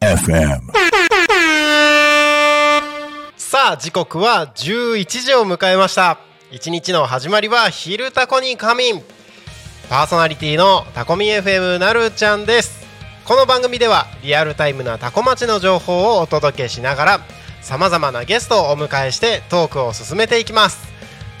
FM さあ時刻は11時を迎えました。一日の始まりは昼タコに仮眠。パーソナリティのタコミ FM なるちゃんです。この番組ではリアルタイムなタコ町の情報をお届けしながらさまざまなゲストをお迎えしてトークを進めていきます。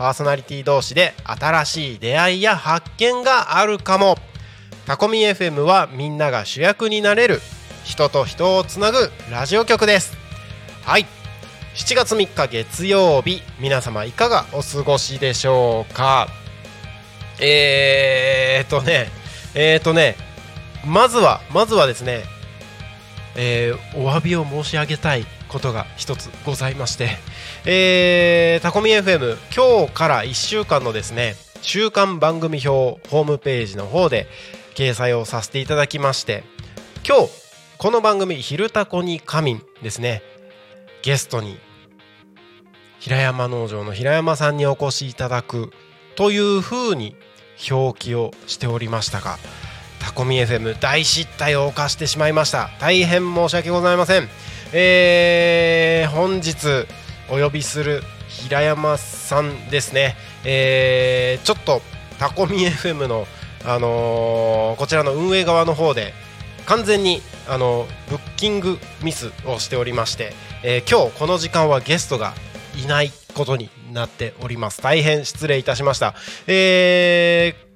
パーソナリティ同士で新しい出会いや発見があるかも。タコミ FM はみんなが主役になれる人と人をつなぐラジオ局です。はい。7月3日月曜日皆様いかがお過ごしでしょうか？えーっとねえーっとねまずはまずはですねえーお詫びを申し上げたいことが一つございまして、えータコミ FM 今日から1週間のですね週間番組表ホームページの方で掲載をさせていただきまして今日この番組「昼タコに仮眠」ですね。ゲストに平山農場の平山さんにお越しいただくというふうに表記をしておりましたがタコミ FM 大失態を犯してしまいました。大変申し訳ございません。えー本日お呼びする平山さんですね。えーちょっとタコミ FM のあのーこちらの運営側の方で完全にあのブッキングミスをしておりまして、えー今日この時間はゲストがいないことになっております。大変失礼いたしました。えー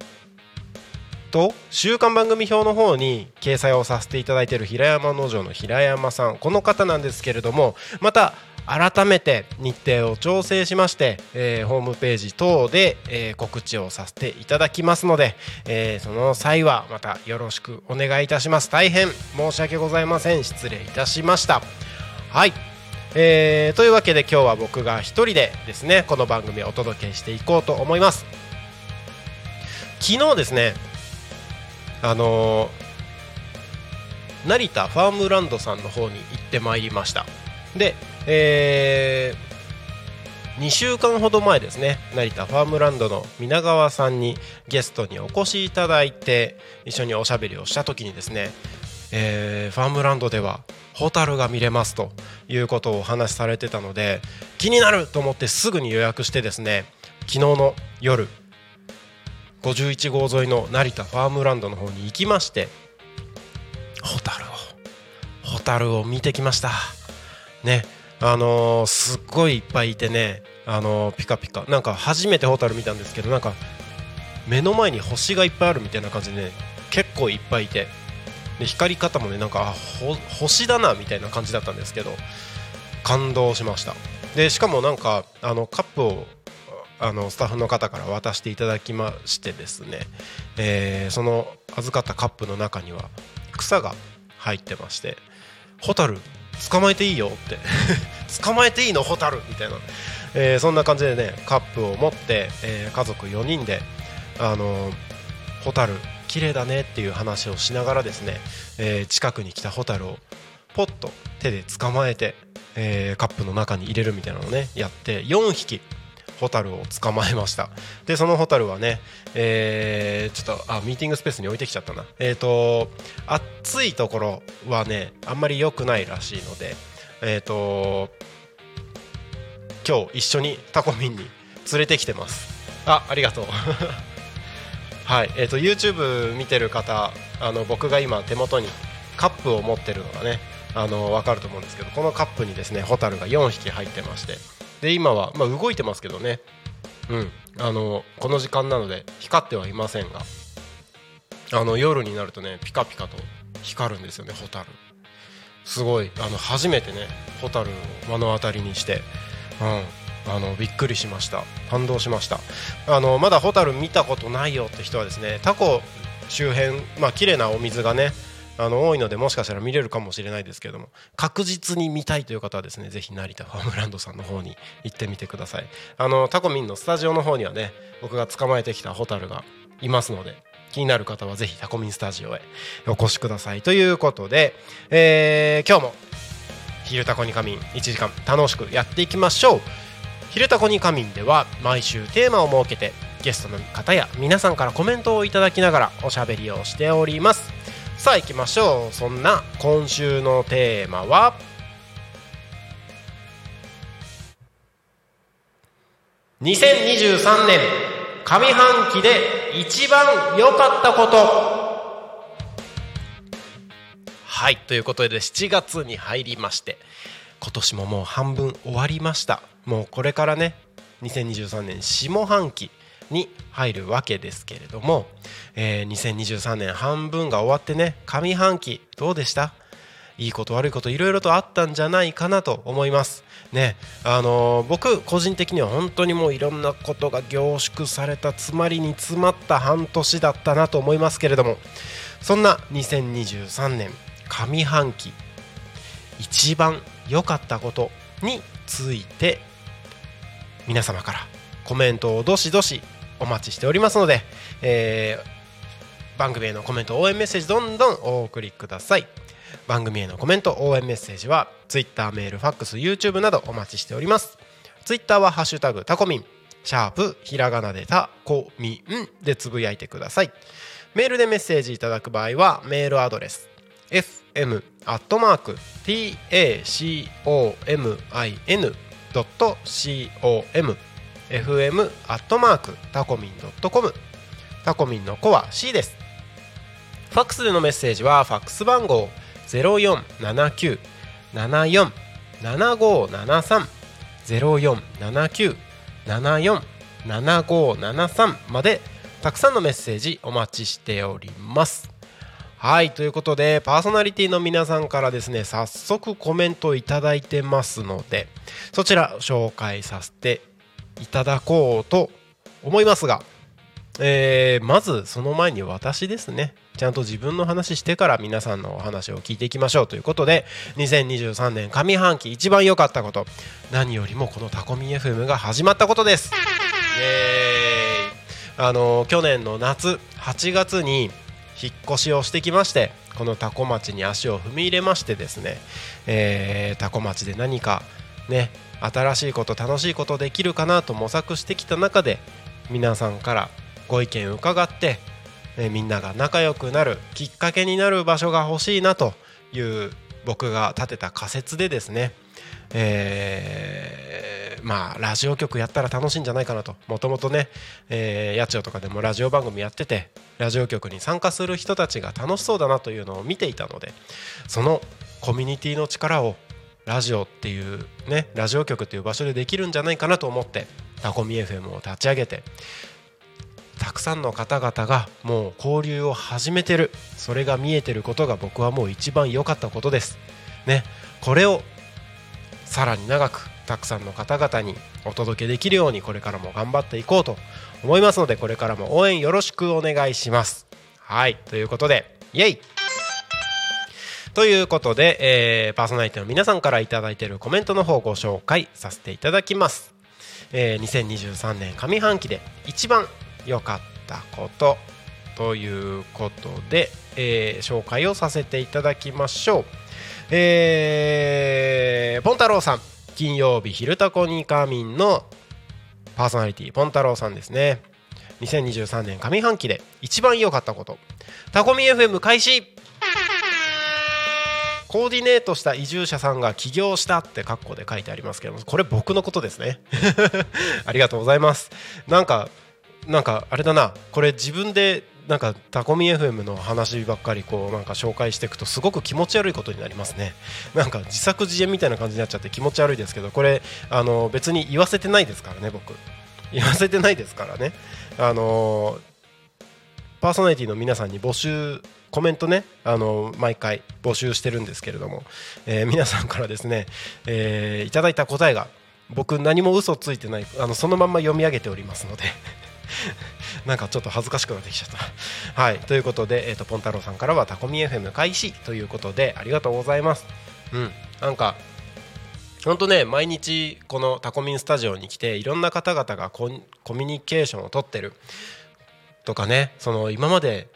と週刊番組表の方に掲載をさせていただいている平山農場の平山さん。この方なんですけれどもまた改めて日程を調整しまして、えーホームページ等で、えー告知をさせていただきますので、えーその際はまたよろしくお願いいたします。大変申し訳ございません。失礼いたしました。はい。えーというわけで今日は僕が一人でですねこの番組をお届けしていこうと思います。昨日ですねあの成田ファームランドさんの方に行ってまいりました。で、え2週間ほど前ですね成田ファームランドの皆川さんにゲストにお越しいただいて一緒におしゃべりをした時にですね、えーファームランドではホタルが見れますということをお話しされてたので気になると思ってすぐに予約してですね昨日の夜51号沿いの成田ファームランドの方に行きましてホタルをホタルを見てきました。ねあのーすっごいいっぱいいてねあのーピカピカ。なんか初めてホタル見たんですけどなんか目の前に星がいっぱいあるみたいな感じでね結構いっぱいいて。で光り方もねなんか星だなみたいな感じだったんですけど感動しました。でしかもなんかあのカップをあのスタッフの方から渡していただきましてですね、えーその預かったカップの中には草が入ってまして「ホタル捕まえていいよ」って 「捕まえていいの？蛍」みたいな、えーそんな感じでねカップを持って、えー家族4人であのホタル綺麗だねっていう話をしながらですね、えー近くに来た蛍をポッと手で捕まえて、えーカップの中に入れるみたいなのをねやって4匹ホタルを捕まえました。でそのホタルはね、えーちょっとあミーティングスペースに置いてきちゃったな。えっ、と暑いところはねあんまり良くないらしいのでえっ、と今日一緒にタコミンに連れてきてます。あありがとう。はいえー、と YouTube 見てる方あの僕が今手元にカップを持ってるのがねあの分かると思うんですけどこのカップにですねホタルが4匹入ってましてで今は、まあ、動いてますけどね。うん。あのこの時間なので光ってはいませんがあの夜になるとねピカピカと光るんですよねホタルすごいあの初めてねホタルを目の当たりにして、うん、あのびっくりしました。感動しました。あのまだホタル見たことないよって人はですねタコ周辺まあ綺麗なお水がねあの多いのでもしかしたら見れるかもしれないですけれども確実に見たいという方はですねぜひ成田ファームランドさんの方に行ってみてください。あのタコミンのスタジオの方にはね僕が捕まえてきたホタルがいますので気になる方はぜひタコミンスタジオへお越しください。ということで、えー、今日も「昼タコに仮眠」1時間楽しくやっていきましょう「昼タコに仮眠」では毎週テーマを設けてゲストの方や皆さんからコメントをいただきながらおしゃべりをしております。さあ行きましょう。そんな今週のテーマは？2023年上半期で一番良かったこと。はいということで7月に入りまして今年ももう半分終わりました。もうこれからね2023年下半期に入るわけですけれども、えー、2023年半分が終わってね上半期どうでした？いいこと悪いこといろいろとあったんじゃないかなと思います。ねあのー、僕個人的には本当にもういろんなことが凝縮された詰まりに詰まった半年だったなと思いますけれどもそんな2023年上半期一番良かったことについて皆様からコメントをどしどしお待ちしておりますので、えー、番組へのコメント応援メッセージどんどんお送りください。番組へのコメント応援メッセージは Twitter メールファックス YouTube などお待ちしております。Twitter は「ハッシュタグタコミン」シャープひらがなでタコミンでつぶやいてください。メールでメッセージいただく場合はメールアドレス fm fm アットマークタコミンドットコム。タコミンの子は C です。ファックスでのメッセージはファックス番号0479747573 0479747573までたくさんのメッセージお待ちしております。はいということでパーソナリティの皆さんからですね早速コメントいただいてますのでそちら紹介させていただこうと思いますが、えー、まずその前に私ですね。ちゃんと自分の話してから皆さんのお話を聞いていきましょうということで2023年上半期一番良かったこと何よりもこのタコミ FM が始まったことです。イエーイ。あの去年の夏8月に引っ越しをしてきましてこのタコ町に足を踏み入れましてですね、えー、タコ町で何かね新しいこと楽しいことできるかなと模索してきた中で皆さんからご意見伺って、えみんなが仲良くなるきっかけになる場所が欲しいなという僕が立てた仮説でですね、えー、まあラジオ局やったら楽しいんじゃないかなともともとね、えー、八千代とかでもラジオ番組やっててラジオ局に参加する人たちが楽しそうだなというのを見ていたのでそのコミュニティの力をラジオっていうねラジオ局っていう場所でできるんじゃないかなと思ってタコミ FM を立ち上げてたくさんの方々がもう交流を始めてる。それが見えてることが僕はもう一番良かったことです。ね。これをさらに長くたくさんの方々にお届けできるようにこれからも頑張っていこうと思いますのでこれからも応援よろしくお願いします。はい。ということでイエイということで、えー、パーソナリティの皆さんから頂いているコメントの方をご紹介させていただきます、えー、2023年上半期で一番良かったことということで、えー、紹介をさせていただきましょう。えー、ポン太郎さん金曜日「昼タコニカミン」のパーソナリティポン太郎さんですね。2023年上半期で一番良かったこと。タコミ FM 開始。コーディネートした移住者さんが起業したって括弧で書いてありますけどもこれ僕のことですね。ありがとうございます。なんかなんかあれだな。これ自分でなんかタコミ FM の話ばっかりこうなんか紹介していくとすごく気持ち悪いことになりますね。なんか自作自演みたいな感じになっちゃって気持ち悪いですけどこれあの別に言わせてないですからね僕。言わせてないですからね。あのパーソナリティの皆さんに募集コメントねあの毎回募集してるんですけれども、えー、皆さんからですね、えー、いただいた答えが僕何も嘘ついてないあのそのまんま読み上げておりますので なんかちょっと恥ずかしくなってきちゃった。はいということで、えーと、ポン太郎さんからはタコミ FM 開始ということでありがとうございます。うんなんか本当ね毎日このタコミンスタジオに来ていろんな方々がコミュニケーションをとってるとかねその今まで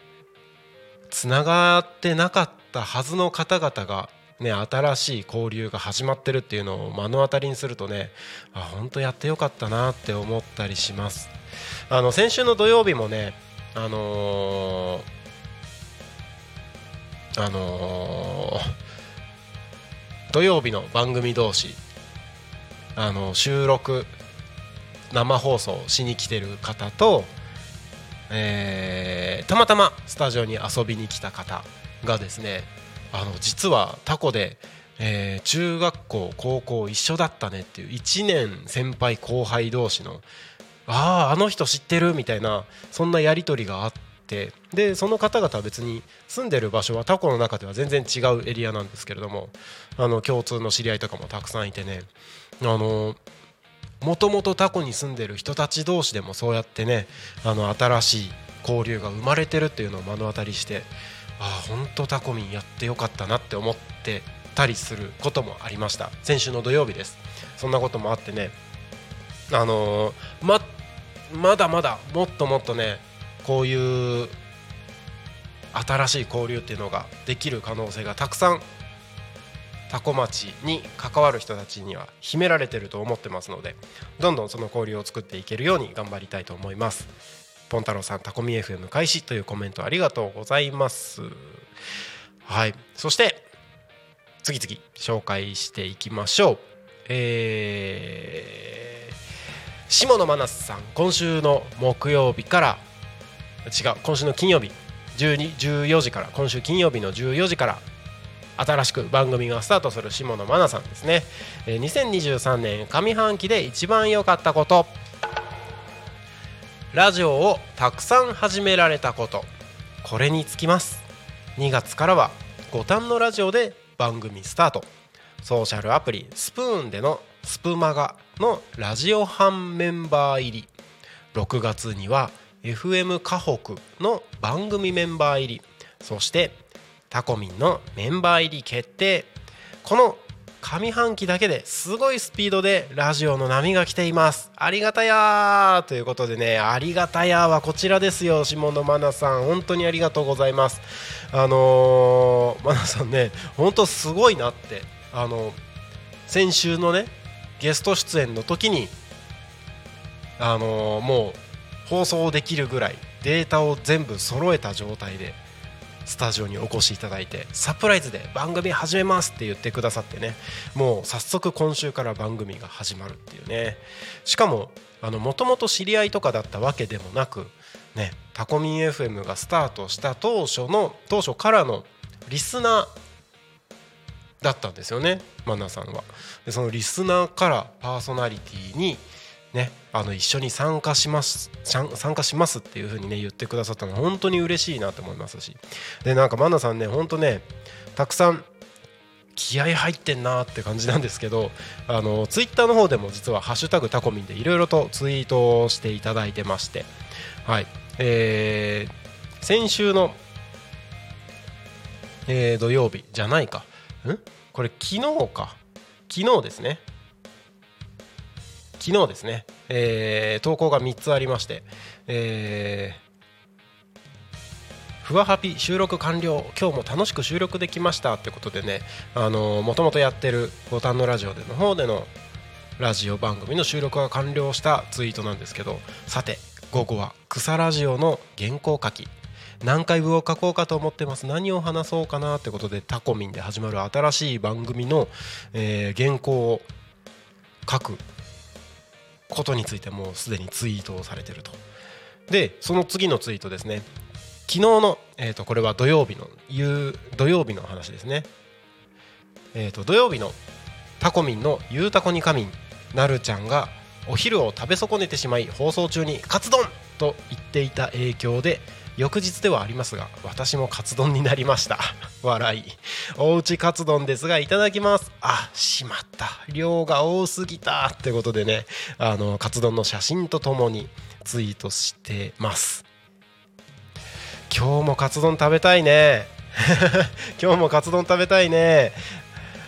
つながってなかったはずの方々がね、新しい交流が始まってるっていうのを目の当たりにするとねあ本当やってよかったなって思ったりします。あの先週の土曜日もねあのー、あのー、土曜日の番組同士あの収録生放送しに来てる方と、えー、たまたまスタジオに遊びに来た方がですねあの実はタコで、えー、中学校高校一緒だったねっていう1年先輩後輩同士のあああの人知ってるみたいなそんなやり取りがあってでその方々は別に住んでる場所はタコの中では全然違うエリアなんですけれどもあの共通の知り合いとかもたくさんいてねあのもともとタコに住んでる人たち同士でもそうやってねあの新しい交流が生まれてるっていうのを目の当たりしてああ本当タコミンやってよかったなって思ってたりすることもありました。先週の土曜日です。そんなこともあってねあのー、ままだまだもっともっとねこういう新しい交流っていうのができる可能性がたくさん多古町に関わる人たちには秘められてると思ってますのでどんどんその交流を作っていけるように頑張りたいと思います。ポン太郎さんタコミ FM 開始というコメントありがとうございます。はい。そして次々紹介していきましょう。えー、下野真夏さん今週の木曜日から違う今週の金曜日12 14時から今週金曜日の14時から新しく番組がスタートする下野真奈さんですね、え、2023年上半期で一番良かったこと。ラジオをたくさん始められたこと。これにつきます。2月からは五反のラジオで番組スタート。ソーシャルアプリスプーンでのスプマガのラジオ班メンバー入り。6月には FM 河北の番組メンバー入り。そしてタコミンのメンバー入り決定。この上半期だけですごいスピードでラジオの波が来ています。ありがたやということでねありがたやはこちらですよ下野真奈さん。本当にありがとうございます。あのー、真奈さんね本当すごいなって。あの先週のねゲスト出演の時にあのー、もう放送できるぐらいデータを全部揃えた状態でスタジオにお越しいただいてサプライズで番組始めますって言ってくださってねもう早速今週から番組が始まるっていうね。しかももともと知り合いとかだったわけでもなくねタコミン FM がスタートした当初の当初からのリスナーだったんですよねマナさんは。でそのリスナーからパーソナリティにね、あの一緒に参加します参加しますっていう風にね言ってくださったのは本当に嬉しいなと思いますし。でなんかマナさんね本当ねたくさん気合入ってんなって感じなんですけどあのツイッターの方でも実は「ハッシュタグタコミン」でいろいろとツイートをしていただいてまして。はい。えー、先週の、えー、土曜日じゃないか。ん？これ昨日か。昨日ですね。昨日ですね、えー、投稿が3つありまして、えー、ふわハピ収録完了今日も楽しく収録できましたってことでねもともとやってるボタンのラジオでの方でのラジオ番組の収録が完了したツイートなんですけどさて午後は草ラジオの原稿書き何回分を書こうかと思ってます何を話そうかなってことでタコミンで始まる新しい番組の、えー、原稿を書くことについてもうすでにツイートをされてるとでその次のツイートですね昨日の、えー、とこれは土曜日の土曜日の話ですねえー、と土曜日のタコミンの「ゆうたこにかみん」なるちゃんがお昼を食べ損ねてしまい放送中に「カツ丼!」と言っていた影響で翌日ではありますが私もカツ丼になりました。笑い。おうちカツ丼ですがいただきます。あしまった。量が多すぎたってことでね。あのカツ丼の写真とともにツイートしてます。今日もカツ丼食べたいね。今日もカツ丼食べたいね。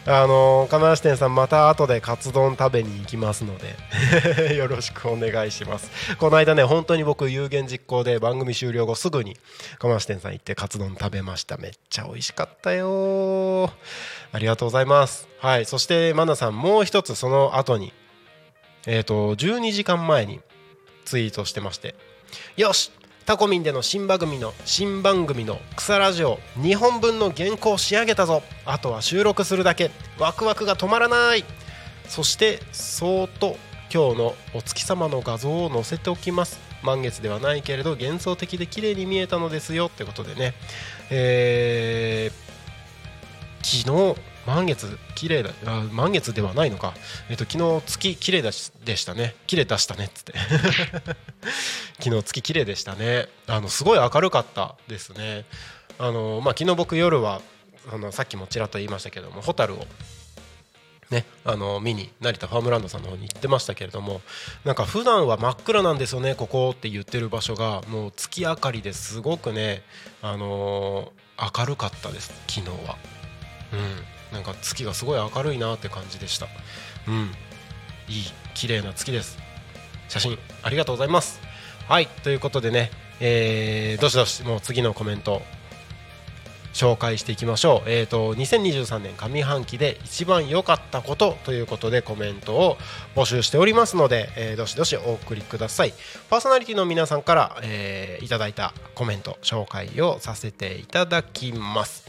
あの金橋店さんまた後でカツ丼食べに行きますので よろしくお願いします。この間ね本当に僕有言実行で番組終了後すぐに金橋店さん行ってカツ丼食べました。めっちゃ美味しかったよありがとうございます。はい。そしてマナさんもう一つその後にえっ、ー、と12時間前にツイートしてましてよし！タコミンでの新番組の新番組の草ラジオ2本分の原稿仕上げたぞ。あとは収録するだけ。ワクワクが止まらない。そしてそーっと今日のお月様の画像を載せておきます。満月ではないけれど幻想的で綺麗に見えたのですよ。ってことでね、えー、昨日満月綺麗だあ満月ではないのか、えっと、昨日月綺麗だしでしたね。綺麗出したねっつって。昨日月綺麗でしたね。あのすごい明るかったですね。あの、まあ、昨日僕夜はあのさっきもちらっと言いましたけどもホタルをね、あの見に成田ファームランドさんの方に行ってましたけれどもなんか普段は真っ暗なんですよねここって言ってる場所が。もう月明かりですごくね、あのー、明るかったです昨日は。うん。なんか月がすごい明るいなって感じでしたうんいい綺麗な月です写真ありがとうございますはいということでねえー、どしどしもう次のコメント紹介していきましょう。え、ー、と2023年上半期で一番良かったことということでコメントを募集しておりますので、えー、どしどしお送りください。パーソナリティの皆さんから、えー、いただいたコメント紹介をさせていただきます。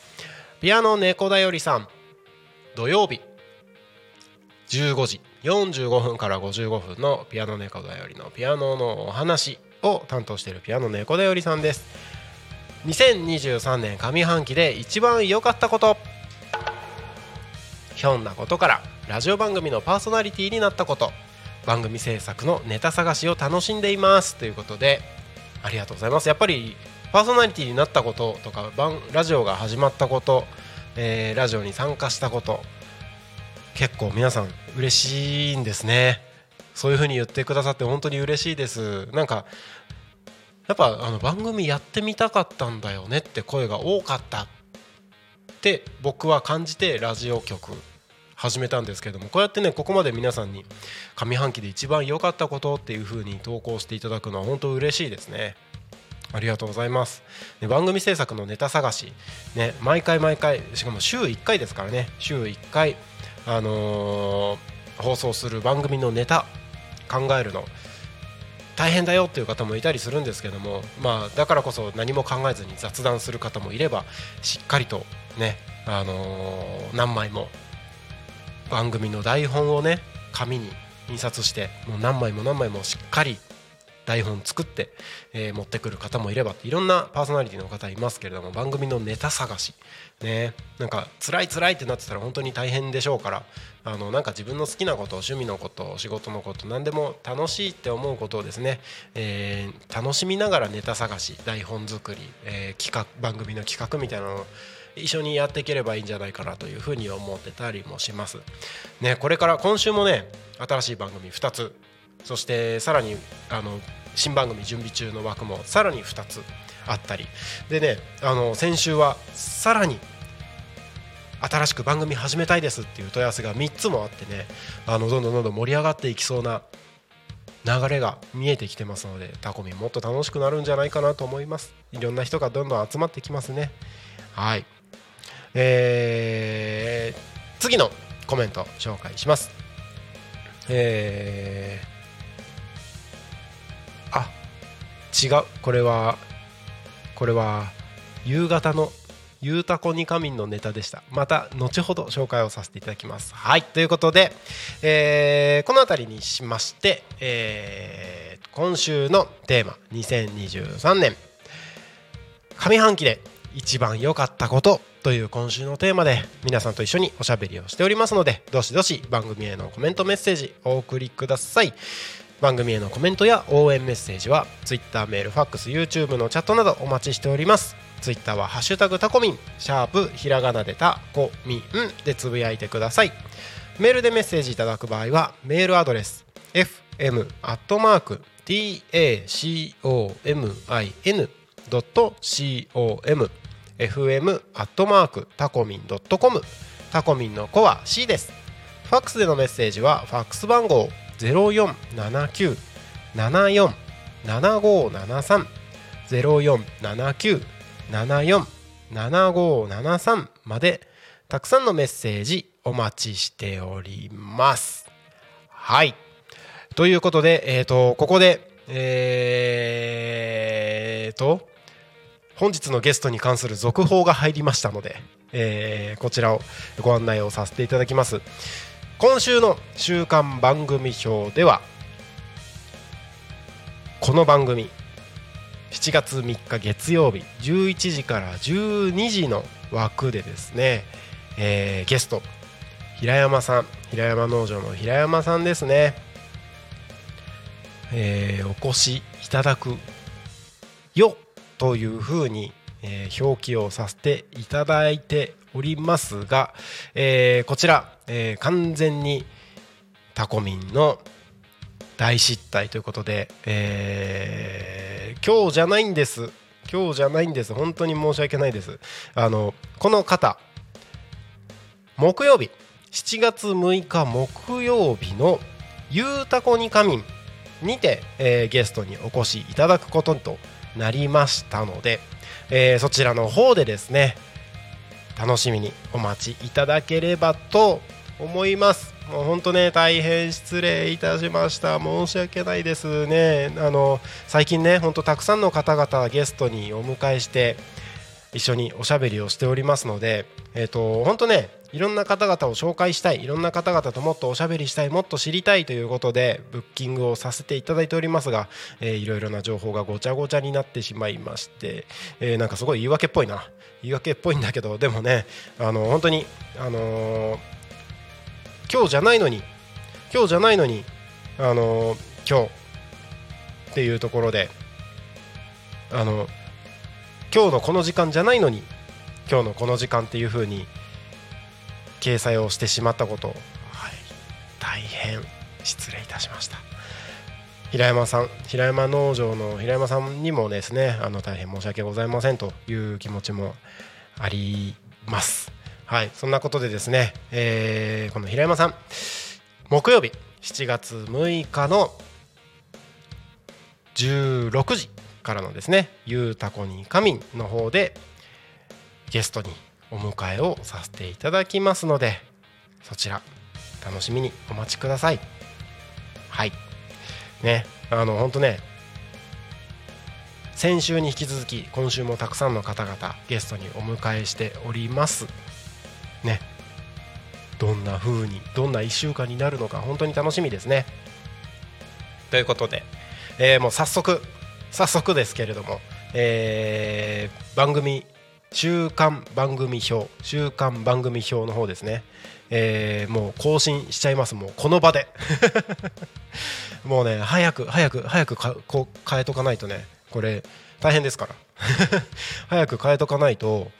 ピアノ猫だよりさん、土曜日。15時45分から55分のピアノ猫だよりのピアノのお話を担当しているピアノ猫だよりさんです。2023年上半期で一番良かったこと。ひょんなことからラジオ番組のパーソナリティになったこと。番組制作のネタ探しを楽しんでいます。ということでありがとうございます。やっぱりパーソナリティになったこととかラジオが始まったことえー、ラジオに参加したこと。結構皆さん嬉しいんですね。そういう風に言ってくださって本当に嬉しいです。なんかやっぱあの番組やってみたかったんだよねって声が多かったって僕は感じてラジオ局始めたんですけどもこうやってねここまで皆さんに上半期で一番良かったことっていう風に投稿していただくのは本当嬉しいですね。ありがとうございます、ね、番組制作のネタ探し、ね、毎回毎回しかも週1回ですからね。週1回、あのー、放送する番組のネタ考えるの。大変だよっていう方もいたりするんですけども、まあ、だからこそ何も考えずに雑談する方もいればしっかりとね、あのー、何枚も番組の台本をね紙に印刷してもう何枚も何枚もしっかり台本作って、えー、持ってくる方もいればいろんなパーソナリティの方いますけれども番組のネタ探しねなんか辛い辛いってなってたら本当に大変でしょうからあのなんか自分の好きなこと趣味のこと仕事のこと何でも楽しいって思うことをですね、えー、楽しみながらネタ探し台本作り、えー、企画番組の企画みたいなのを一緒にやっていければいいんじゃないかなというふうに思ってたりもします。ね、これから今週もね新しい番組2つそしてさらにあの新番組準備中の枠もさらに2つあったり。でねあの先週はさらに新しく番組始めたいですっていう問い合わせが3つもあってねあのどんどんどんどん盛り上がっていきそうな流れが見えてきてますのでタコミンもっと楽しくなるんじゃないかなと思います。いろんな人がどんどん集まってきますね。はい。えー、次のコメント紹介します。えー違う。これはこれは夕方のゆうたこに仮眠のネタでした。また後ほど紹介をさせていただきます。はい。ということで、えー、この辺りにしまして、えー、今週のテーマ2023年上半期で一番良かったことという今週のテーマで皆さんと一緒におしゃべりをしておりますのでどしどし番組へのコメントメッセージお送りください。番組へのコメントや応援メッセージは Twitter メールファックス YouTube のチャットなどお待ちしております。ツイッターは「ハッシュタグタコミン」シャープひらがなでタコミンでつぶやいてください。メールでメッセージいただく場合はメールアドレス fm.tacomin.com fm アットマークタコミン .com タコミンの子は C です。ファックスでのメッセージはファックス番号0479747573 0479747573までたくさんのメッセージお待ちしております。はい。ということでえっ、ー、とここでえーと本日のゲストに関する続報が入りましたので、えー、こちらをご案内をさせていただきます。今週の週刊番組表ではこの番組7月3日月曜日11時から12時の枠でですね、えー、ゲスト平山さん平山農場の平山さんですね、えー、お越しいただくよというふうに、えー、表記をさせていただいておりますが、えー、こちら、えー、完全にタコミンの大失態ということで、えー、今日じゃないんです。今日じゃないんです。本当に申し訳ないです。あのこの方木曜日7月6日木曜日の「ゆうたこに仮眠」にて、えー、ゲストにお越しいただくこととなりましたので、えー、そちらの方でですね楽しみにお待ちいただければと思います。もう本当ね大変失礼いたしました。申し訳ないですね。あの最近ね本当たくさんの方々ゲストにお迎えして一緒におしゃべりをしておりますのでえっ、ー、と本当ねいろんな方々を紹介したいいろんな方々ともっとおしゃべりしたいもっと知りたいということでブッキングをさせていただいておりますが、えー、いろいろな情報がごちゃごちゃになってしまいまして、えー、なんかすごい言い訳っぽいな。言い訳っぽいんだけどでもねあの本当にあのー、今日じゃないのに。今日じゃないのにあの今日っていうところであの今日のこの時間じゃないのに今日のこの時間っていう風に掲載をしてしまったこと、はい、大変失礼いたしました。平山さん平山農場の平山さんにもですねあの大変申し訳ございませんという気持ちもありますはいそんなことでですね、えー、この平山さん木曜日7月6日の16時からのですね「ゆうたこに仮眠」の方でゲストにお迎えをさせていただきますのでそちら楽しみにお待ちください。はい。ねあの本当ね先週に引き続き今週もたくさんの方々ゲストにお迎えしております。ね。どんな風にどんな1週間になるのか本当に楽しみですね。ということで、えー、もう早速早速ですけれども、えー、番組週刊番組表週刊番組表の方ですね、えー、もう更新しちゃいます。もうこの場で。もうね早く早く早くかこう変えとかないとね。これ大変ですから。早く変えとかないと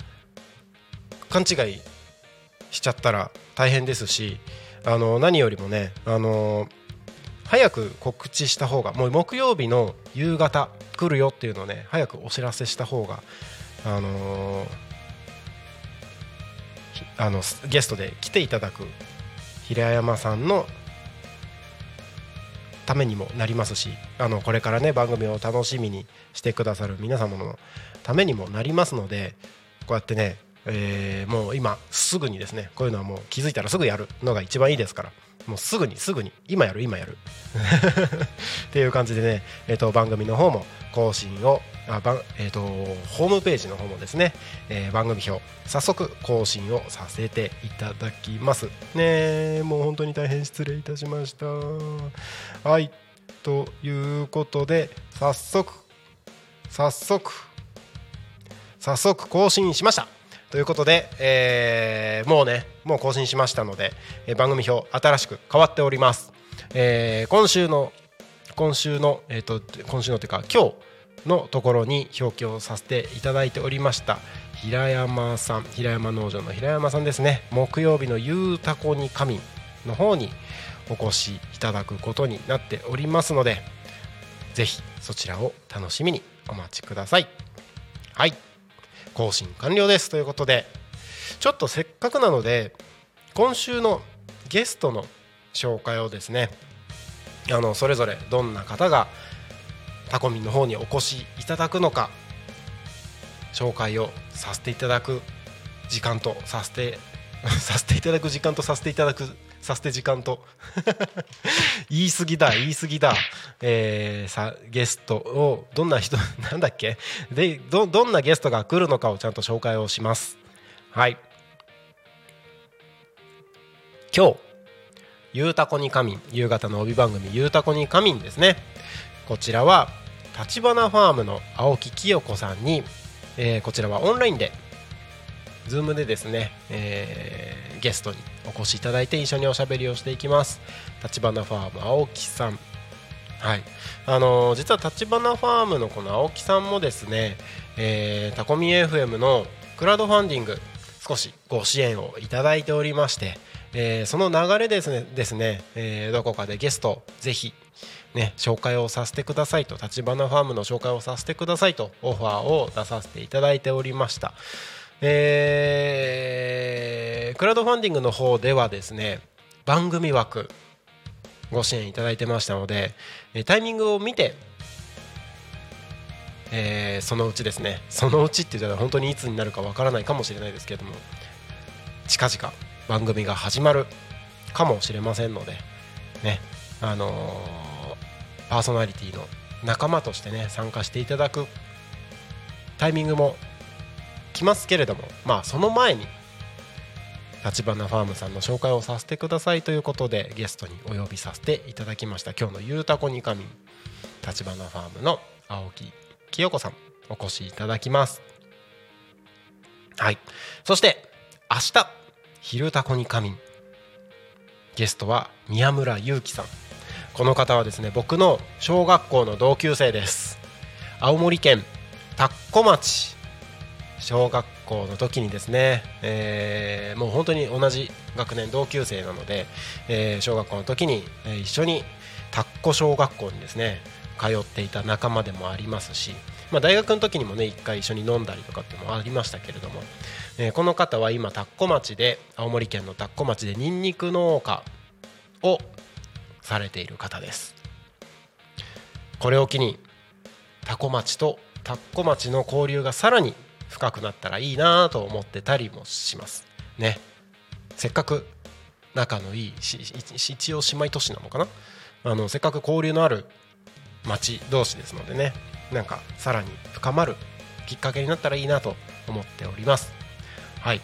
勘違いしちゃったら大変ですしあの何よりもねあの早く告知した方がもう木曜日の夕方来るよっていうのをね早くお知らせした方があの、あのゲストで来ていただく平山さんのためにもなりますしあのこれからね番組を楽しみにしてくださる皆様のためにもなりますのでこうやってね、えー、もう今すぐにですねこういうのはもう気づいたらすぐやるのが一番いいですからもうすぐにすぐに今やる今やる。っていう感じでね、えー、と番組の方も更新をあばえーと、ホームページの方もですね、えー、番組表早速更新をさせていただきます。ねもう本当に大変失礼いたしました。はい。ということで早速早速早速更新しました。ということで、えー、もうねもう更新しましたので、えー、番組表新しく変わっております、えー、今週の今週の、えー、と今週のというか今日のところに表記をさせていただいておりました平山さん平山農場の平山さんですね。木曜日のゆうたこに神の方にお越しいただくことになっておりますのでぜひそちらを楽しみにお待ちください。はい。更新完了です。ということでちょっとせっかくなので今週のゲストの紹介をですねあのそれぞれどんな方がタコミンの方にお越しいただくのか紹介をさせていただく時間とさせて させていただく時間とさせていただくさせて時間と。言い過ぎだ言い過ぎだ、えー、さゲストをどんな人 なんだっけ？でどどんなゲストが来るのかをちゃんと紹介をします。はい。今日ゆうたこに仮眠夕方の帯番組ゆうたこに仮眠ですね。こちらは立花ファームの青木清子さんに、えー、こちらはオンラインで Zoom でですね、えー、ゲストにお越しいただいて一緒におしゃべりをしていきます。立花ファーム青木さん。はい。あのー、実は立花ファームのこの青木さんもですね、えー、タコミ FM のクラウドファンディング少しご支援をいただいておりまして、えー、その流れですねですね、えー、どこかでゲストぜひね紹介をさせてくださいと立花ファームの紹介をさせてくださいとオファーを出させていただいておりました。えー、クラウドファンディングの方ではですね番組枠ご支援いただいてましたのでタイミングを見て、えー、そのうちですねそのうちって言ったら本当にいつになるかわからないかもしれないですけれども近々番組が始まるかもしれませんのでねあのー、パーソナリティの仲間としてね参加していただくタイミングもきますけれどもまあその前に立花ファームさんの紹介をさせてくださいということでゲストにお呼びさせていただきました。今日の「ゆうたこにかみ」立花ファームの青木清子さんお越しいただきます。はい。そして明日「昼たこにかみ」ゲストは宮村祐樹さん。この方はですね僕の小学校の同級生です。青森県田子町。小学校の時にですね、えー、もう本当に同じ学年同級生なので、えー、小学校の時に、一緒に田子小学校にですね通っていた仲間でもありますし、まあ、大学の時にもね一回一緒に飲んだりとかってもありましたけれども、えー、この方は今田子町で青森県の田子町でニンニク農家をされている方です。これを機に多古町と田子町の交流がさらに深くなったらいいなと思ってたりもします。ね。せっかく仲のいい一応姉妹都市なのかな？あのせっかく交流のある町同士ですのでね。なんかさらに深まるきっかけになったらいいなと思っております。はい、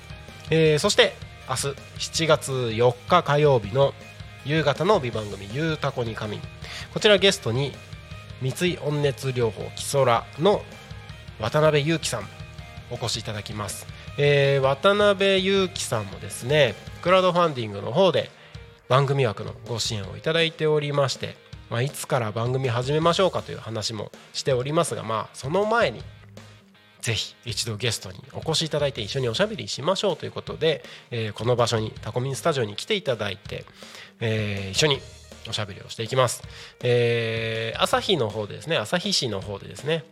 えー、そして明日7月4日火曜日の夕方の帯番組「ゆうたこに仮眠」こちらゲストに三井温熱療法基礎らの渡辺裕樹さん。お越しいただきます、えー、渡辺裕樹さんもですねクラウドファンディングの方で番組枠のご支援をいただいておりまして、まあ、いつから番組始めましょうかという話もしておりますが、まあ、その前にぜひ一度ゲストにお越しいただいて一緒におしゃべりしましょうということで、えー、この場所にタコミンスタジオに来ていただいて、えー、一緒におしゃべりをしていきます、えー、朝日の方でですね朝日市の方でですね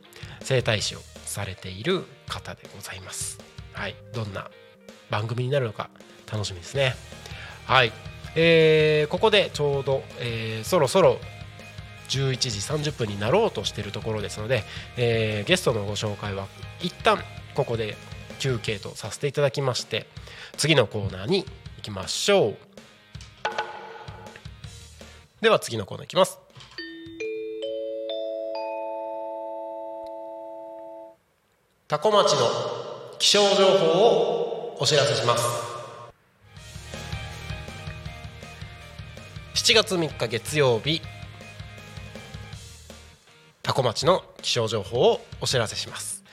整体師をされている方でございます。はい。どんな番組になるのか楽しみですね。はい、えー、ここでちょうど、えー、そろそろ11時30分になろうとしているところですので、えー、ゲストのご紹介は一旦ここで休憩とさせていただきまして次のコーナーに行きましょう。では次のコーナーいきます。多古町の気象情報をお知らせします。7月3日月曜日多古町の気象情報をお知らせします。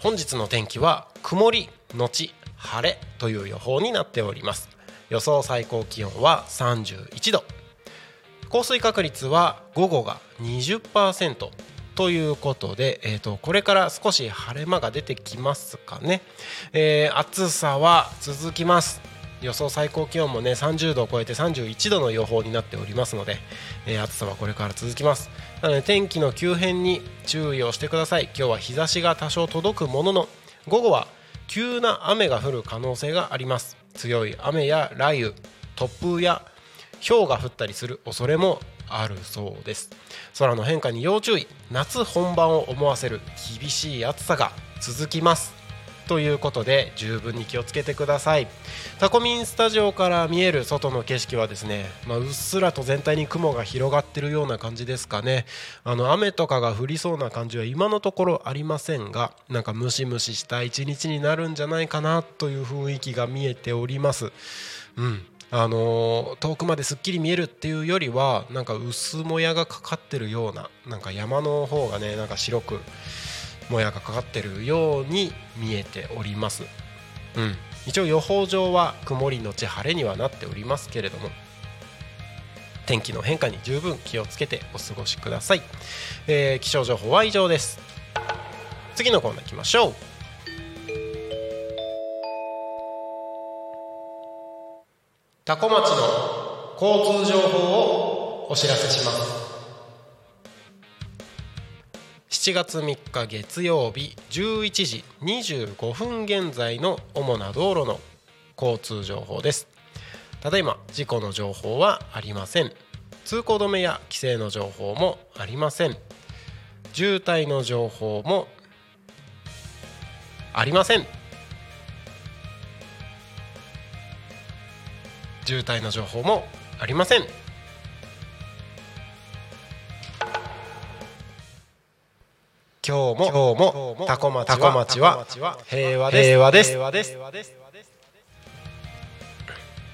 本日の天気は曇りのち晴れという予報になっております。予想最高気温は31度。降水確率は午後が20%ということで、えー、とこれから少し晴れ間が出てきますかね、えー暑さは続きます。予想最高気温もね30度を超えて31度の予報になっておりますので、えー暑さはこれから続きます。なので天気の急変に注意をしてください。今日は日差しが多少届くものの午後は急な雨が降る可能性があります。強い雨や雷雨突風や氷が降ったりする恐れもあるそうです。空の変化に要注意夏本番を思わせる厳しい暑さが続きます。ということで十分に気をつけてください。タコミンスタジオから見える外の景色はですね、まあ、うっすらと全体に雲が広がってるような感じですかね。あの雨とかが降りそうな感じは今のところありませんがなんかムシムシした一日になるんじゃないかなという雰囲気が見えております。うん。あの遠くまですっきり見えるっていうよりはなんか薄もやがかかってるようななんか山の方がねなんか白くもやがかかってるように見えております、うん、一応予報上は曇りのち晴れにはなっておりますけれども天気の変化に十分気をつけてお過ごしください、えー気象情報は以上です。次のコーナー行きましょう。多古町の交通情報をお知らせします。7月3日月曜日11時25分現在の主な道路の交通情報です。ただいま事故の情報はありません。通行止めや規制の情報もありません。渋滞の情報もありません。渋滞の情報もありません。今日も今日もタコ町タコ町は平和です。平和です。平和です。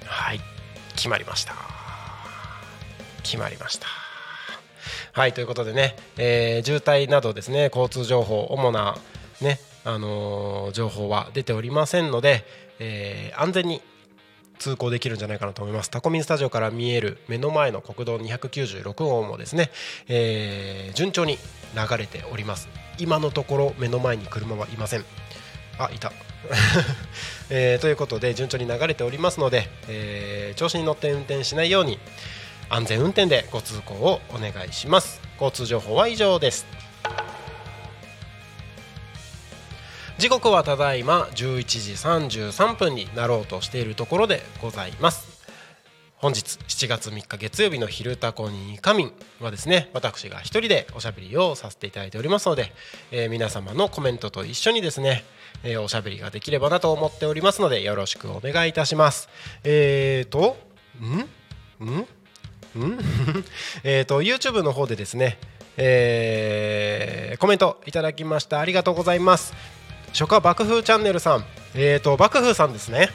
はい決まりました。決まりました。はいということでね、えー渋滞などですね交通情報主なねあのー情報は出ておりませんので、えー安全に通行できるんじゃないかなと思います。タコミンスタジオから見える目の前の国道296号もですね、えー順調に流れております。今のところ目の前に車はいません。あいた、えーということで順調に流れておりますので、えー調子に乗って運転しないように安全運転でご通行をお願いします。交通情報は以上です。時刻はただいま11時33分になろうとしているところでございます。本日7月3日月曜日の「昼タコに仮眠」はですね私が一人でおしゃべりをさせていただいておりますので、えー皆様のコメントと一緒にですね、えーおしゃべりができればなと思っておりますのでよろしくお願いいたします。えーとん？ん？ん？えーと YouTube の方でですね、えーコメントいただきました。ありがとうございます。初夏爆風チャンネルさん。えーと爆風さんですね。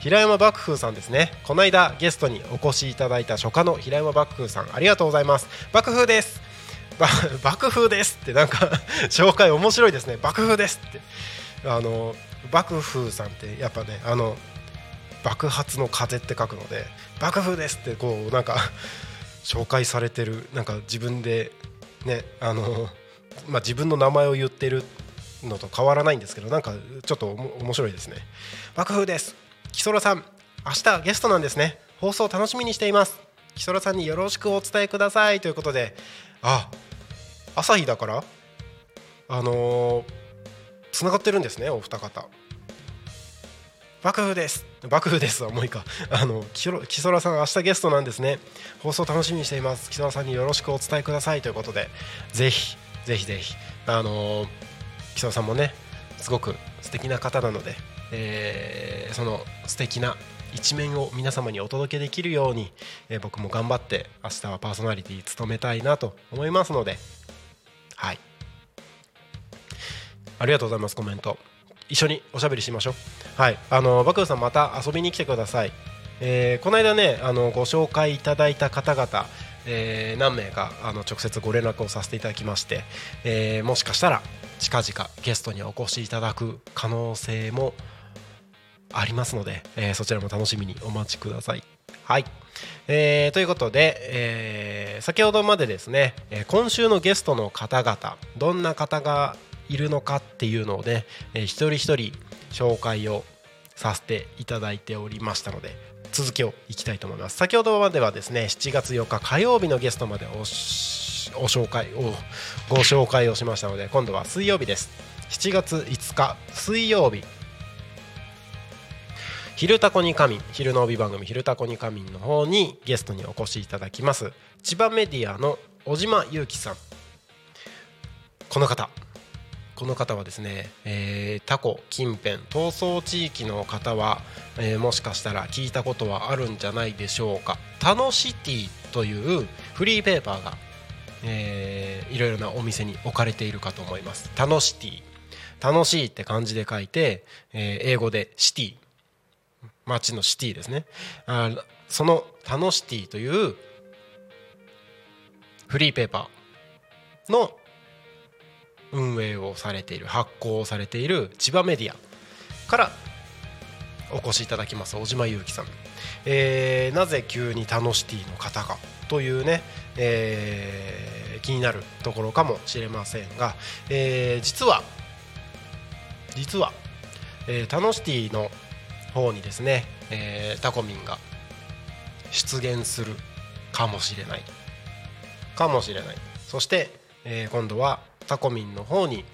平山幕風さんですね。この間ゲストにお越しいただいた初夏の平山幕風さんありがとうございます。爆風です。爆風ですってなんか 紹介面白いですね。爆風ですって。あの爆風さんってやっぱねあの爆発の風って書くので爆風ですってこうなんか 紹介されてるなんか自分でねあのまあ自分の名前を言ってるのと変わらないんですけどなんかちょっと面白いですね。爆風です。木空さん明日ゲストなんですね。放送楽しみにしています。木空さんによろしくお伝えください。ということであ朝日だからあのつながってるんですねお二方。爆風です。爆風ですはもういいか。あの木空木空さん明日ゲストなんですね。放送楽しみにしています。木空さんによろしくお伝えください。ということでぜひぜひぜひ。あの木空さんもねすごく素敵な方なので、えーその素敵な一面を皆様にお届けできるように、えー僕も頑張って明日はパーソナリティ務めたいなと思いますのではい。ありがとうございますコメント。一緒におしゃべりしましょう。はい。あのバクさんまた遊びに来てください、えーこの間ねあのご紹介いただいた方々えー何名かあの直接ご連絡をさせていただきまして、えーもしかしたら近々ゲストにお越しいただく可能性もありますので、えーそちらも楽しみにお待ちください。はい、えーということで、えー先ほどまでですね、え今週のゲストの方々どんな方がいるのかっていうのをね、えー一人一人紹介をさせていただいておりましたので続きをいきたいと思います。先ほどまではですね7月4日火曜日のゲストまでおお紹介をご紹介をしましたので今度は水曜日です。7月5日水曜日。昼タコに仮眠昼の帯番組昼タコに仮眠の方にゲストにお越しいただきます。千葉メディアの小島裕樹さん。この方。この方はですね、えータコ近辺逃走地域の方は、えーもしかしたら聞いたことはあるんじゃないでしょうか「タノシティ」というフリーペーパーが、えーいろいろなお店に置かれているかと思います「タノシティ」楽しいって漢字で書いて、えー英語でシティ。街のシティですね。あそのタノシティというフリーペーパーの運営をされている発行をされている千葉メディアからお越しいただきます小島裕樹さん、えーなぜ急にタノシティの方が？というね、えー気になるところかもしれませんが、えー実は実は、えータノシティの方にですね、えータコミンが出現するかもしれない。かもしれない。そして、えー今度はタコミンの方に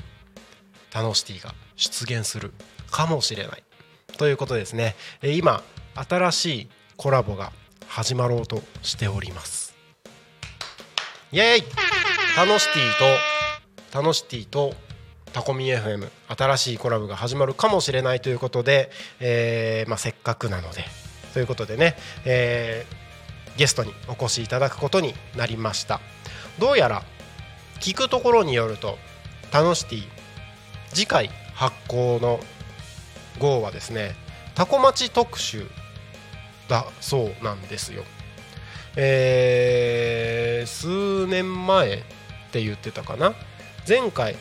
タノシティが出現するかもしれない。ということですね、えー今新しいコラボが始まろうとしております。イエーイ！タノシティとタノシティとタコミ FM 新しいコラボが始まるかもしれないということで、えーまあ、せっかくなのでということでね、えーゲストにお越しいただくことになりました。どうやら聞くところによるとタノシティ次回発行の号はですねタコ町特集だそうなんですよ。えー数年前って言ってたかな。前回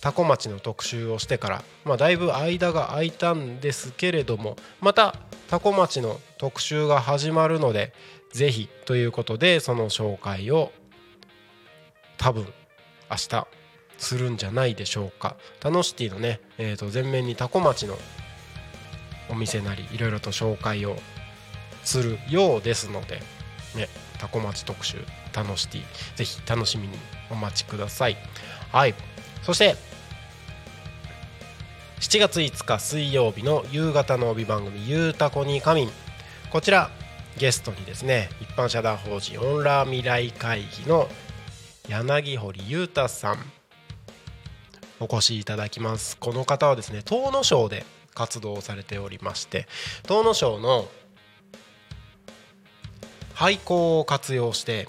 タコ町の特集をしてから、まあ、だいぶ間が空いたんですけれどもまたタコ町の特集が始まるのでぜひということでその紹介を多分明日するんじゃないでしょうか。タノシティのね、えー、と前面にタコ町のお店なりいろいろと紹介をするようですので、ね、タコ町特集タノシティぜひ楽しみにお待ちください。はい。そして7月5日水曜日の夕方の帯番組「ゆうたこに仮眠」こちらゲストにですね一般社団法人オンラー未来会議の柳堀裕太さんお越しいただきます。この方はですね東野省で活動をされておりまして東野省の廃校を活用して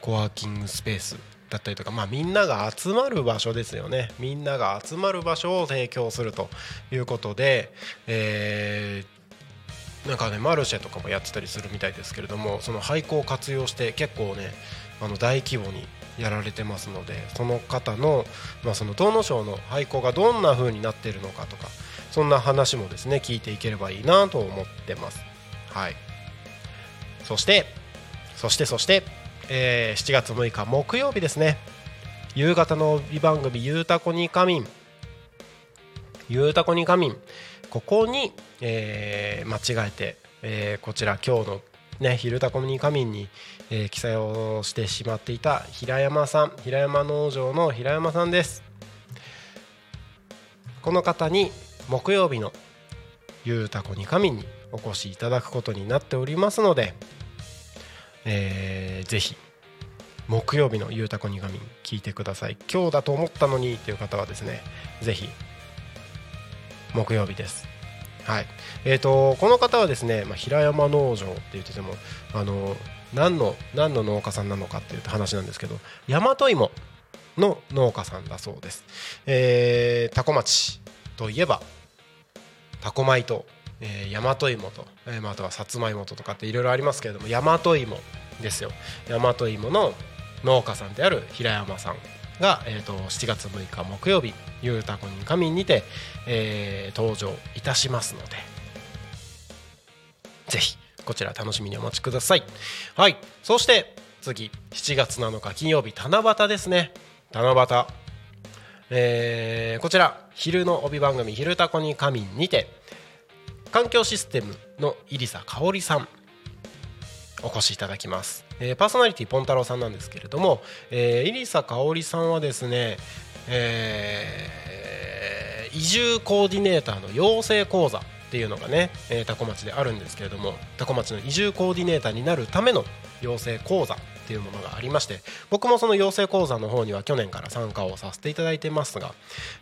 コワーキングスペースだったりとか、まあ、みんなが集まる場所ですよね。みんなが集まる場所を提供するということで、えーなんかねマルシェとかもやってたりするみたいですけれどもその廃校を活用して結構ねあの大規模にやられてますのでその方の,、まあその東野省の廃校がどんな風になってるのかとかそんな話もですね聞いていければいいなと思ってます。はい。そしてそしてそして、えー7月6日木曜日ですね。夕方の帯番組「ゆうたこに仮眠」ゆうたこに仮眠ここに、えー間違えて、えーこちら今日のね「昼タコに仮眠に」えー記載をしてしまっていた平山さん平山農場の平山さんです。この方に木曜日の「ゆうたこに仮眠」にお越しいただくことになっておりますので、えーぜひ木曜日の「ゆうたこに仮眠」聞いてください。今日だと思ったのにっていう方はですねぜひ木曜日です。はい。えー、とこの方はですね、まあ、平山農場って言っててもあの何の何の農家さんなのかっていう話なんですけど大和芋の農家さんだそうです、えー、多古町。といえば多古米と、えー、大和芋と、えーあ、とはさつまいもととかっていろいろありますけれども大和芋ですよ。大和芋の農家さんである平山さんが、えー、と7月6日木曜日「ゆうたこに仮眠」にて、えー登場いたしますのでぜひこちら楽しみにお待ちください。はい。そして次。7月7日金曜日七夕ですね。七夕。えーこちら昼の帯番組「昼タコに仮眠」にて環境システムの入佐香織さんお越しいただきます、えーパーソナリティポン太郎さんなんですけれども、えー、入佐香織さんはですね、えー移住コーディネーターの養成講座っていうのがね、えー、多古町であるんですけれども多古町の移住コーディネーターになるための養成講座っていうものがありまして僕もその養成講座の方には去年から参加をさせていただいてますが、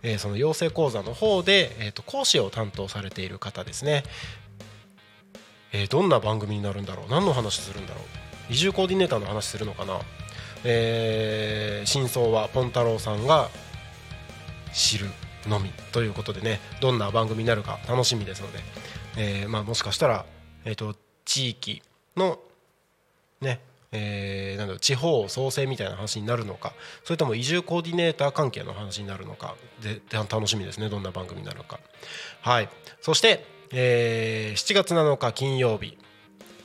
えーその養成講座の方で、えー、と講師を担当されている方ですね。えーどんな番組になるんだろう？何の話するんだろう？移住コーディネーターの話するのかな、えー真相はポン太郎さんが知るのみということでねどんな番組になるか楽しみですので、えーまあ、もしかしたら、えー、と地域のねえーなんだ地方創生みたいな話になるのか。それとも移住コーディネーター関係の話になるのかでで楽しみですね。どんな番組になるのか。はい。そして、えー7月7日金曜日。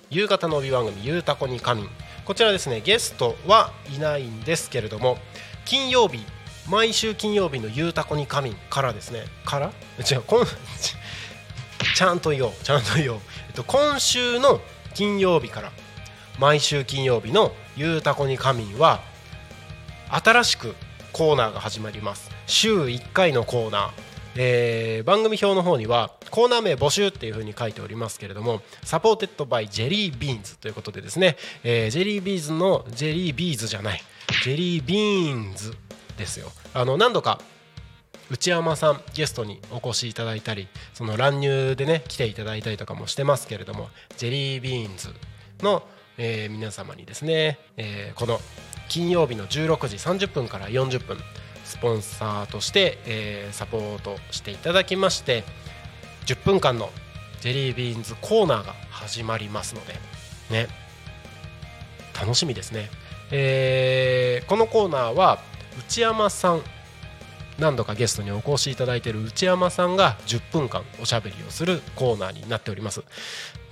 夕方の帯番組「ゆうたこに仮眠」こちらですね。ゲストはいないんですけれども金曜日毎週金曜日の「ゆうたこにかみん」からですね。から？違うこんちゃんと言おうちゃんと言おう、えっと、今週の金曜日から。毎週金曜日の「ゆうたこにかみん」は新しくコーナーが始まります。週1回のコーナー、えー番組表の方にはコーナー名募集っていう風に書いておりますけれども supported by ジェリービーンズということでですね、えージェリービーズのジェリービーズじゃないジェリービーンズですよ。あの何度か内山さんゲストにお越しいただいたりその乱入でね来ていただいたりとかもしてますけれどもジェリービーンズの、えー皆様にですね、えーこの金曜日の16時30分から40分スポンサーとして、えーサポートしていただきまして10分間のジェリービーンズコーナーが始まりますのでね楽しみですね、えーこのコーナーは内山さん何度かゲストにお越しいただいている内山さんが10分間おしゃべりをするコーナーになっております。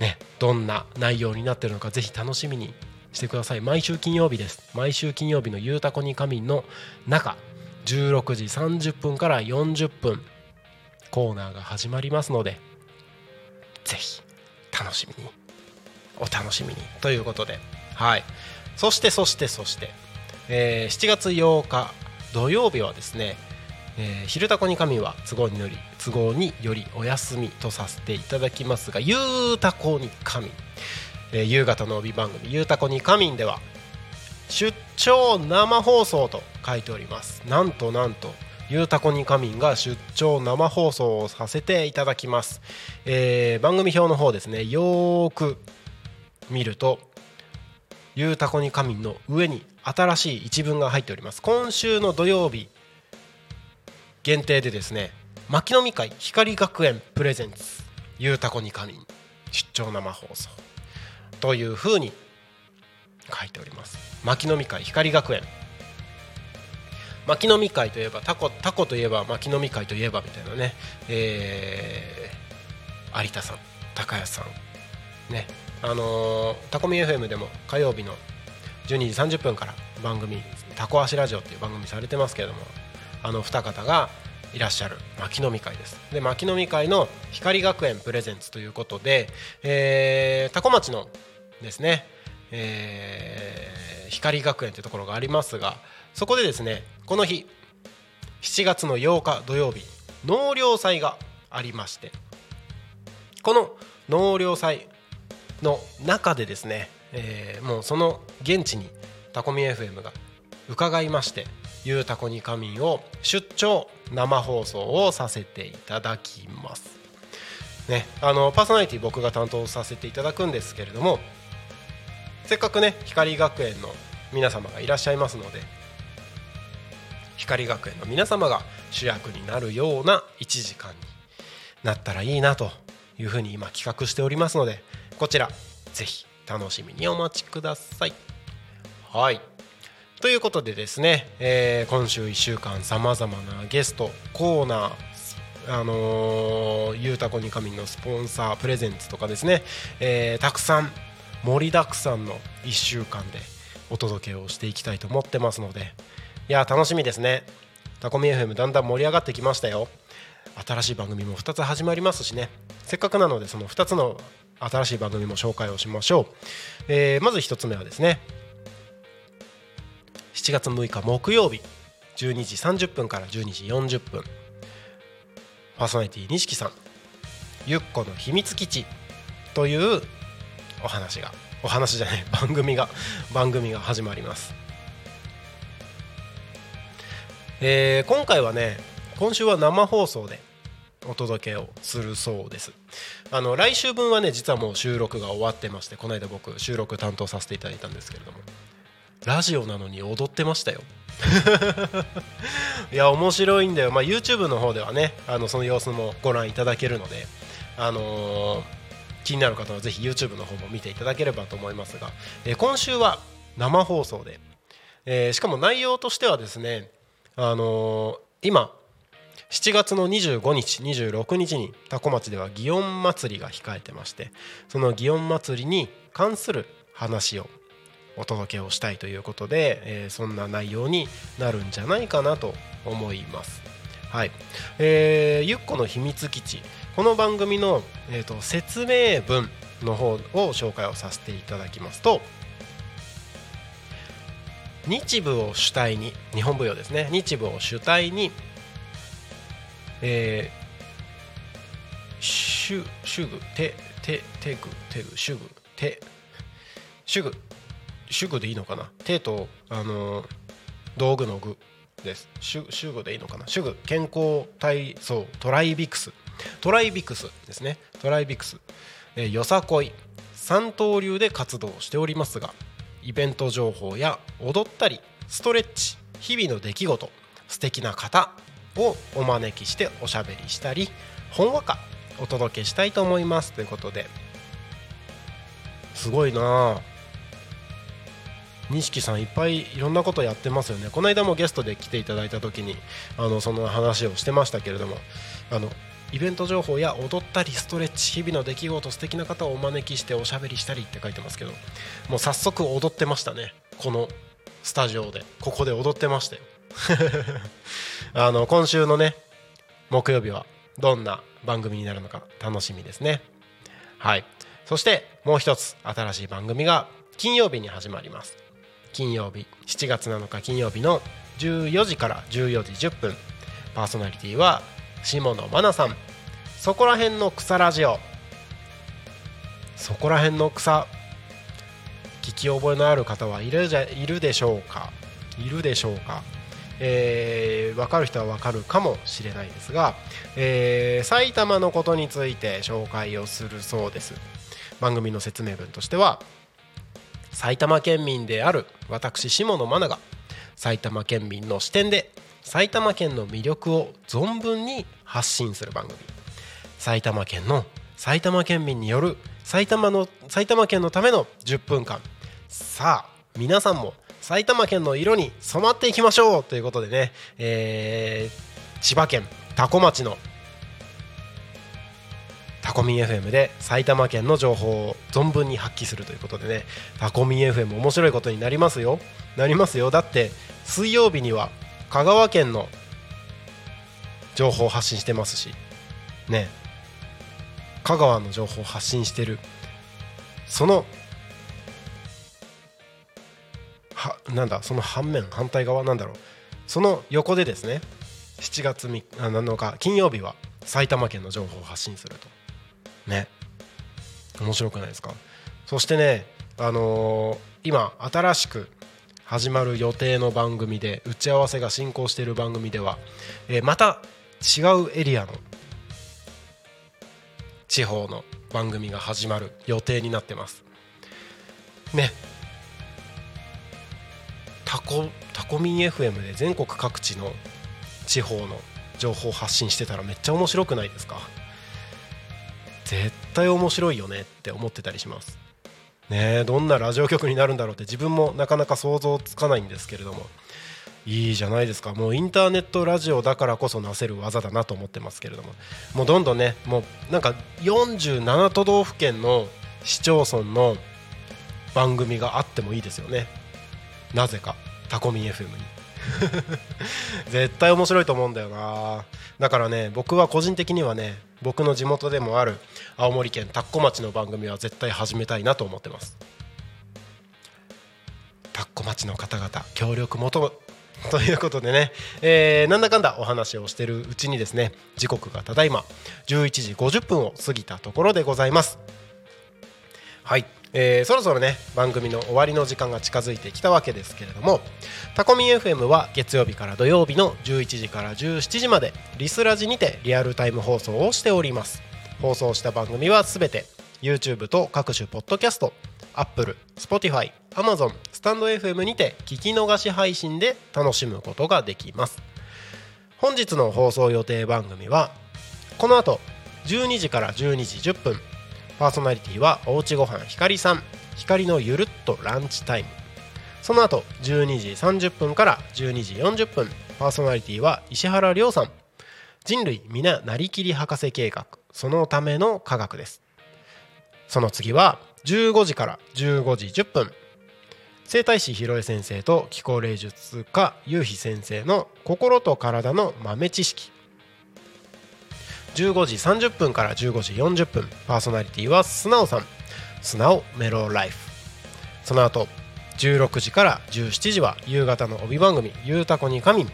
ね、どんな内容になってるのかぜひ楽しみにしてください。毎週金曜日です。毎週金曜日のゆうたこに仮眠の中16時30分から40分コーナーが始まりますのでぜひ楽しみにお楽しみにということではいそしてそしてそして、えー7月8日土曜日はですねえー昼タコに神は都合により都合によりお休みとさせていただきますがゆうたこに神、えー夕方の帯番組ゆうたこに神では出張生放送と書いております。なんとなんとゆうたこに神が出張生放送をさせていただきます、えー番組表の方ですねよーく見るとゆうたこに神の上に新しい一文が入っております。今週の土曜日限定でですね牧野み会光学園プレゼンツゆうたこに神出張生放送というふうに書いております。牧野み会光学園。牧野み会といえばタコタコといえば牧野み会といえばみたいなね、えー有田さん高安さんね。あのータコミ FM でも火曜日の12時30分から番組「タコ足ラジオ」っていう番組されてますけれどもあの二方がいらっしゃる牧野み会です。で牧野み会の光学園プレゼンツということで、えー、タコ町のですね、えー光学園というところがありますがそこでですねこの日7月の8日土曜日納涼祭がありましてこの納涼祭の中でですね、えーもうその現地にタコミ FM が伺いまして「ゆうたこに仮眠」を出張生放送をさせていただきます。ね、あのパーソナリティ僕が担当させていただくんですけれどもせっかくね光学園の皆様がいらっしゃいますので光学園の皆様が主役になるような1時間になったらいいなというふうに今企画しておりますのでこちらぜひ楽しみにお待ちください。はいということでですね、えー今週1週間さまざまなゲストコーナーあのー、ゆうたこにかみんのスポンサープレゼンツとかですね、えー、たくさん盛りだくさんの1週間でお届けをしていきたいと思ってますのでいや楽しみですね。タコミ FM だんだん盛り上がってきましたよ。新しい番組も2つ始まりますしね。せっかくなのでその2つの新しい番組も紹介をしましょう、えー、まず1つ目はですね7月6日木曜日12時30分から12時40分。パーソナリティ錦さんゆっこの秘密基地というお話がお話じゃない 番組が番組が始まります、えー、今回はね今週は生放送でお届けをするそうです。あの来週分はね実はもう収録が終わってましてこの間僕収録担当させていただいたんですけれども。ラジオなのに踊ってましたよ。いや面白いんだよ、まあ、YouTube の方ではねあのその様子もご覧いただけるので、あのー、気になる方はぜひ YouTube の方も見ていただければと思いますが、えー、今週は生放送で、えー、しかも内容としてはですね、あの今7月の25日26日に多古町では祇園祭が控えてましてその祇園祭りに関する話をお届けをしたいということで、えー、そんな内容になるんじゃないかなと思います。はい。えー、ゆっこの秘密基地。この番組の、えーと、説明文の方を紹介をさせていただきますと日舞を主体に日本舞踊ですね。日舞を主体に、えー、シュシュグテテテグテグシュグテシュグ主具でいいのかな？手とあの道具の具です。主具でいいのかな？主具健康体操トライビクス。トライビクスですね。トライビクス、えー、よさこい。三刀流で活動しておりますがイベント情報や踊ったりストレッチ日々の出来事素敵な方をお招きしておしゃべりしたりほんわかお届けしたいと思います。ということで。すごいなあ錦さんいっぱいいろんなことやってますよね。この間もゲストで来ていただいた時にあのその話をしてましたけれどもあのイベント情報や踊ったりストレッチ日々の出来事素敵な方をお招きしておしゃべりしたりって書いてますけどもう早速踊ってましたね。このスタジオで。ここで踊ってましたよ。あの今週のね木曜日はどんな番組になるのか楽しみですね。はい。そしてもう一つ新しい番組が金曜日に始まります。金曜日7月7日金曜日の14時から14時10分パーソナリティは下野真奈さん。そこら辺の草ラジオ。そこら辺の草聞き覚えのある方はいるじゃいるでしょうか？いるでしょうか、えー、分かる人は分かるかもしれないですが、えー、埼玉のことについて紹介をするそうです。番組の説明文としては埼玉県民である私下野真奈が埼玉県民の視点で埼玉県の魅力を存分に発信する番組。埼玉県の埼玉県民による埼玉の埼玉県のための10分間。さあ皆さんも埼玉県の色に染まっていきましょうということでね、えー、千葉県多古町のタコミン FM で埼玉県の情報を存分に発揮するということでねタコミン FM 面白いことになりますよ。なりますよ。だって水曜日には香川県の情報を発信してますしね香川の情報を発信してる。そのはなんだその反面反対側なんだろう。その横でですね7月3 7日金曜日は埼玉県の情報を発信すると。ね。面白くないですか？そしてねあのー、今新しく始まる予定の番組で打ち合わせが進行している番組では、えー、また違うエリアの地方の番組が始まる予定になってます。ね。タコタコミン FM で全国各地の地方の情報発信してたらめっちゃ面白くないですか？絶対面白いよねって思ってたりします。ねどんなラジオ局になるんだろうって自分もなかなか想像つかないんですけれども。いいじゃないですか。もうインターネットラジオだからこそなせる技だなと思ってますけれども。もうどんどんねもうなんか47都道府県の市町村の番組があってもいいですよね。なぜかタコミン FM に。絶対面白いと思うんだよな。だからね僕は個人的にはね僕の地元でもある青森県田子町の番組は絶対始めたいなと思ってます。田子町の方々協力求む ということでね、えー、なんだかんだお話をしてるうちにですね時刻がただいま11時50分を過ぎたところでございます。はい。えー、そろそろね番組の終わりの時間が近づいてきたわけですけれどもタコミン FM は月曜日から土曜日の11時から17時までリスラジにてリアルタイム放送をしております。放送した番組はすべて YouTube と各種ポッドキャスト Apple、Spotify、Amazon、スタンド FM にて聞き逃し配信で楽しむことができます。本日の放送予定番組はこの後12時から12時10分パーソナリティはおうちごはんひかりさん。ひかりのゆるっとランチタイム。その後12時30分から12時40分パーソナリティは石原亮さん。人類皆なりきり博士計画。そのための科学です。その次は15時から15時10分整体師ひろえ先生と気候霊術家ゆうひ先生の心と体の豆知識。15時30分から15時40分パーソナリティは素直さん。素直メロライフ。その後16時から17時は夕方の帯番組「ゆうたこに仮眠」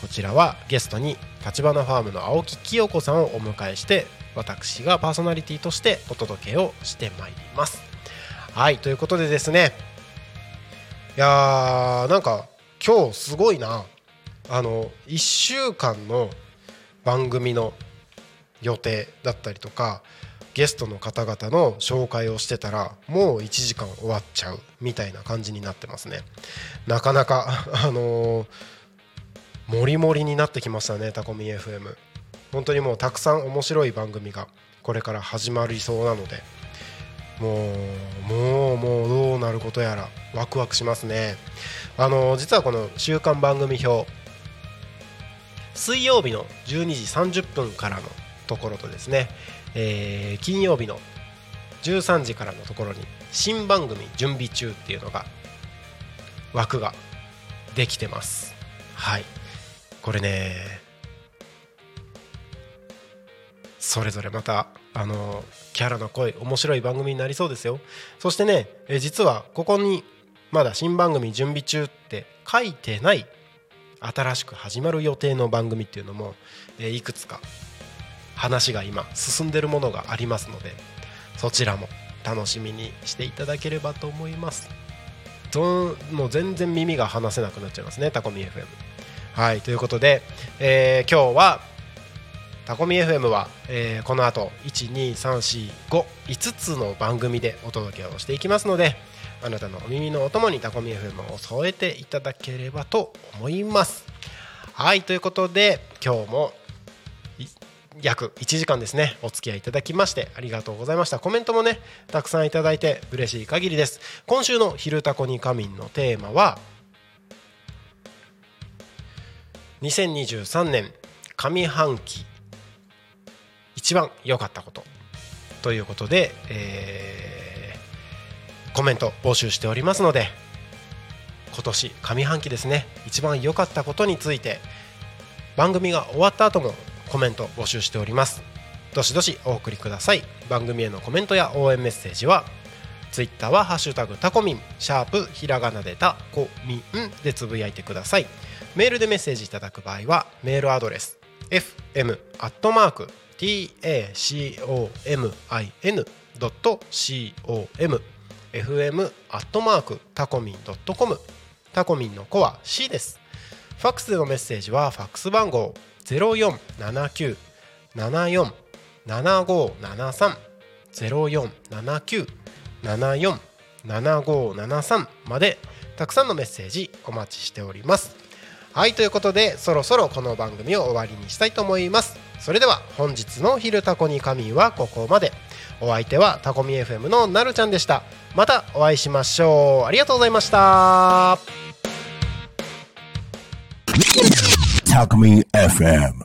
こちらはゲストに立花ファームの青木清子さんをお迎えして私がパーソナリティとしてお届けをしてまいります。はいということでですね。いやーなんか今日すごいな。あの1週間の番組の予定だったりとかゲストの方々の紹介をしてたらもう1時間終わっちゃうみたいな感じになってますね。なかなか あのー、もりもりになってきましたねタコミ FM 本当にもうたくさん面白い番組がこれから始まりそうなので。もうもうもうどうなることやらワクワクしますね。あのー、実はこの週刊番組表水曜日の12時30分からのところとですね、えー、金曜日の13時からのところに新番組準備中っていうのが枠ができてます。はい。これねそれぞれまたあのキャラの声面白い番組になりそうですよ。そしてねえ実はここにまだ新番組準備中って書いてない新しく始まる予定の番組っていうのも、えいくつか話が今進んでるものがありますのでそちらも楽しみにしていただければと思います。どもう全然耳が離せなくなっちゃいますねタコミ FM はいということで、えー、今日はタコミ FM は、えー、この後12345つの番組でお届けをしていきますのであなたのお耳のお供にタコミ FM を添えていただければと思います。はいということで今日も約1時間ですね。お付き合いいただきましてありがとうございました。コメントもねたくさんいただいて嬉しい限りです。今週の「昼タコに仮眠」のテーマは2023年上半期一番良かったこと。ということで、えー、コメント募集しておりますので今年上半期ですね一番良かったことについて番組が終わった後もコメント募集しております。どしどしお送りください。番組へのコメントや応援メッセージはツイッターはハッシュタグタコミンシャープひらがなでタコミンでつぶやいてください。メールでメッセージいただく場合はメールアドレス fm アットマーク tacomin.com fm アットマークタコミン .com タコミンの子は C です。ファックスでのメッセージはファックス番号0479747573 0479747573までたくさんのメッセージお待ちしております。はいということでそろそろこの番組を終わりにしたいと思います。それでは本日の「昼タコに神」はここまで。お相手はタコミ FM のなるちゃんでした。またお会いしましょう。ありがとうございました。Talk Me FM.